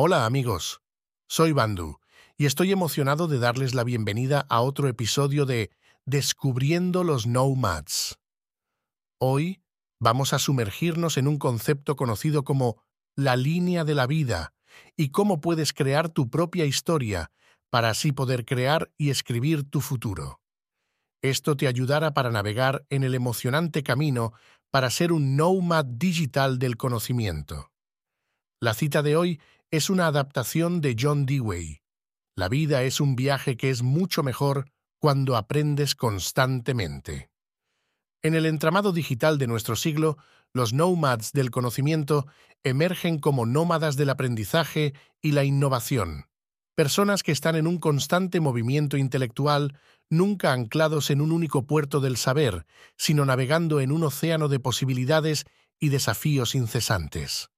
Hola amigos, soy Bandu y estoy emocionado de darles la bienvenida a otro episodio de Descubriendo los Nomads. Hoy vamos a sumergirnos en un concepto conocido como la línea de la vida y cómo puedes crear tu propia historia para así poder crear y escribir tu futuro. Esto te ayudará para navegar en el emocionante camino para ser un nomad digital del conocimiento. La cita de hoy es una adaptación de John Dewey. La vida es un viaje que es mucho mejor cuando aprendes constantemente. En el entramado digital de nuestro siglo, los nomads del conocimiento emergen como nómadas del aprendizaje y la innovación, personas que están en un constante movimiento intelectual, nunca anclados en un único puerto del saber, sino navegando en un océano de posibilidades y desafíos incesantes.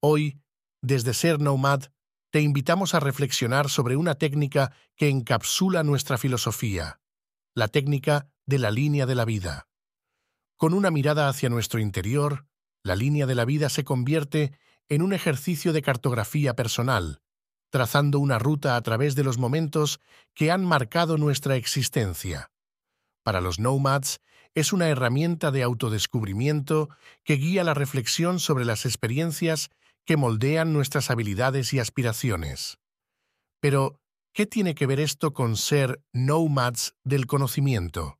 Hoy, desde Ser Nomad, te invitamos a reflexionar sobre una técnica que encapsula nuestra filosofía, la técnica de la línea de la vida. Con una mirada hacia nuestro interior, la línea de la vida se convierte en un ejercicio de cartografía personal, trazando una ruta a través de los momentos que han marcado nuestra existencia. Para los nomads, es una herramienta de autodescubrimiento que guía la reflexión sobre las experiencias que moldean nuestras habilidades y aspiraciones. Pero, ¿qué tiene que ver esto con ser nomads del conocimiento?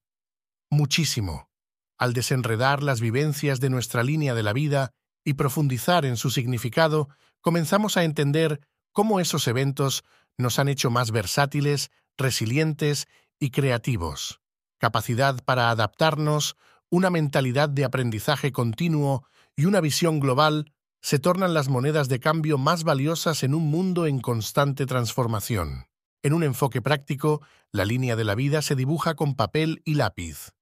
Muchísimo. Al desenredar las vivencias de nuestra línea de la vida y profundizar en su significado, comenzamos a entender cómo esos eventos nos han hecho más versátiles, resilientes y creativos. Capacidad para adaptarnos, una mentalidad de aprendizaje continuo y una visión global se tornan las monedas de cambio más valiosas en un mundo en constante transformación. En un enfoque práctico, la línea de la vida se dibuja con papel y lápiz.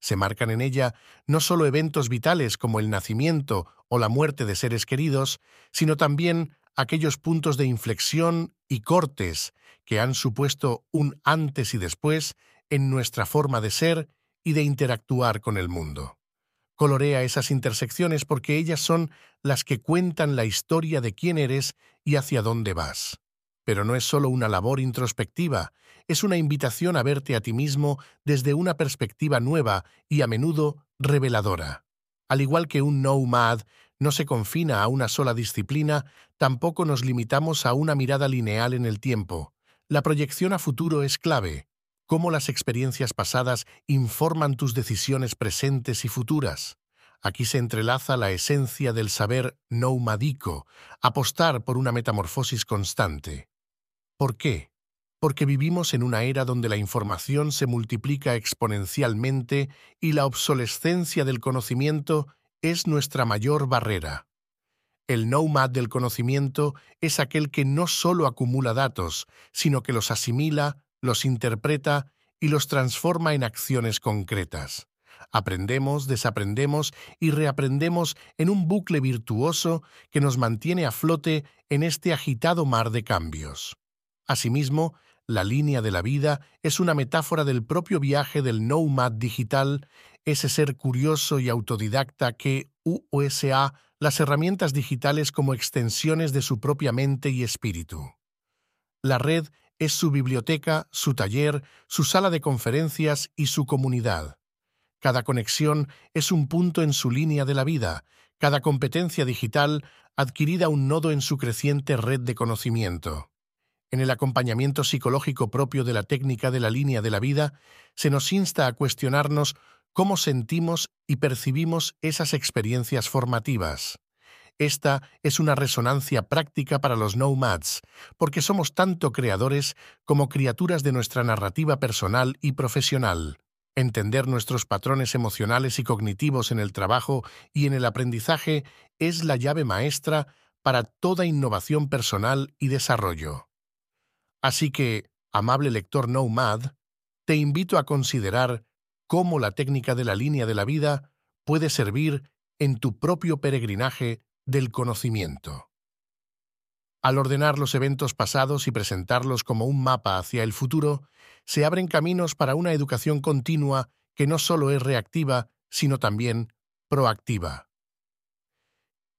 Se marcan en ella no solo eventos vitales como el nacimiento o la muerte de seres queridos, sino también aquellos puntos de inflexión y cortes que han supuesto un antes y después en nuestra forma de ser y de interactuar con el mundo. Colorea esas intersecciones porque ellas son las que cuentan la historia de quién eres y hacia dónde vas. Pero no es solo una labor introspectiva, es una invitación a verte a ti mismo desde una perspectiva nueva y a menudo reveladora. Al igual que un nomad no se confina a una sola disciplina, tampoco nos limitamos a una mirada lineal en el tiempo. La proyección a futuro es clave, cómo las experiencias pasadas informan tus decisiones presentes y futuras. Aquí se entrelaza la esencia del saber noumadico, apostar por una metamorfosis constante. ¿Por qué? Porque vivimos en una era donde la información se multiplica exponencialmente y la obsolescencia del conocimiento es nuestra mayor barrera. El nomad del conocimiento es aquel que no solo acumula datos, sino que los asimila, los interpreta y los transforma en acciones concretas. Aprendemos, desaprendemos y reaprendemos en un bucle virtuoso que nos mantiene a flote en este agitado mar de cambios. Asimismo, la línea de la vida es una metáfora del propio viaje del nomad digital, ese ser curioso y autodidacta que USA las herramientas digitales como extensiones de su propia mente y espíritu. La red es su biblioteca, su taller, su sala de conferencias y su comunidad. Cada conexión es un punto en su línea de la vida, cada competencia digital adquirida un nodo en su creciente red de conocimiento. En el acompañamiento psicológico propio de la técnica de la línea de la vida, se nos insta a cuestionarnos cómo sentimos y percibimos esas experiencias formativas. Esta es una resonancia práctica para los nomads, porque somos tanto creadores como criaturas de nuestra narrativa personal y profesional. Entender nuestros patrones emocionales y cognitivos en el trabajo y en el aprendizaje es la llave maestra para toda innovación personal y desarrollo. Así que, amable lector Nomad, te invito a considerar cómo la técnica de la línea de la vida puede servir en tu propio peregrinaje del conocimiento. Al ordenar los eventos pasados y presentarlos como un mapa hacia el futuro, se abren caminos para una educación continua que no solo es reactiva, sino también proactiva.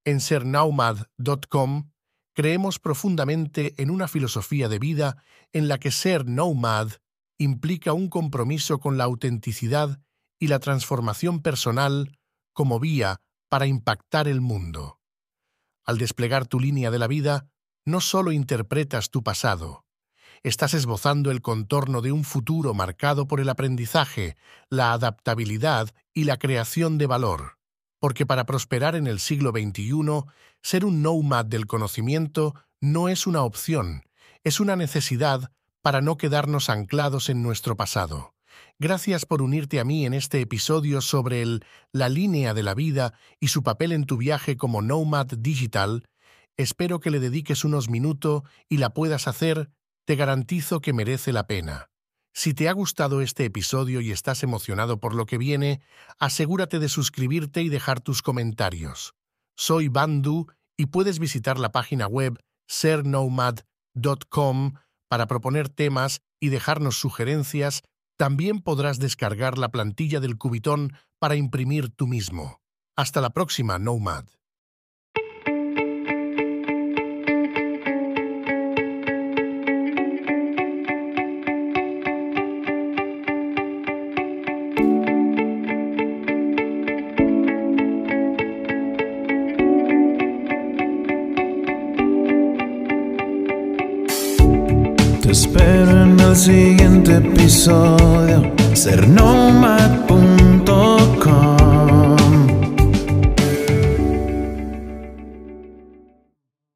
En sernaumad.com creemos profundamente en una filosofía de vida en la que ser nomad implica un compromiso con la autenticidad y la transformación personal como vía para impactar el mundo. Al desplegar tu línea de la vida, no solo interpretas tu pasado, estás esbozando el contorno de un futuro marcado por el aprendizaje, la adaptabilidad y la creación de valor. Porque para prosperar en el siglo XXI, ser un nomad del conocimiento no es una opción, es una necesidad para no quedarnos anclados en nuestro pasado. Gracias por unirte a mí en este episodio sobre el, la línea de la vida y su papel en tu viaje como nomad digital. Espero que le dediques unos minutos y la puedas hacer, te garantizo que merece la pena. Si te ha gustado este episodio y estás emocionado por lo que viene, asegúrate de suscribirte y dejar tus comentarios. Soy Bandu y puedes visitar la página web sernomad.com para proponer temas y dejarnos sugerencias también podrás descargar la plantilla del Cubitón para imprimir tú mismo. Hasta la próxima, Nomad. espero en el siguiente episodio. sernomad.com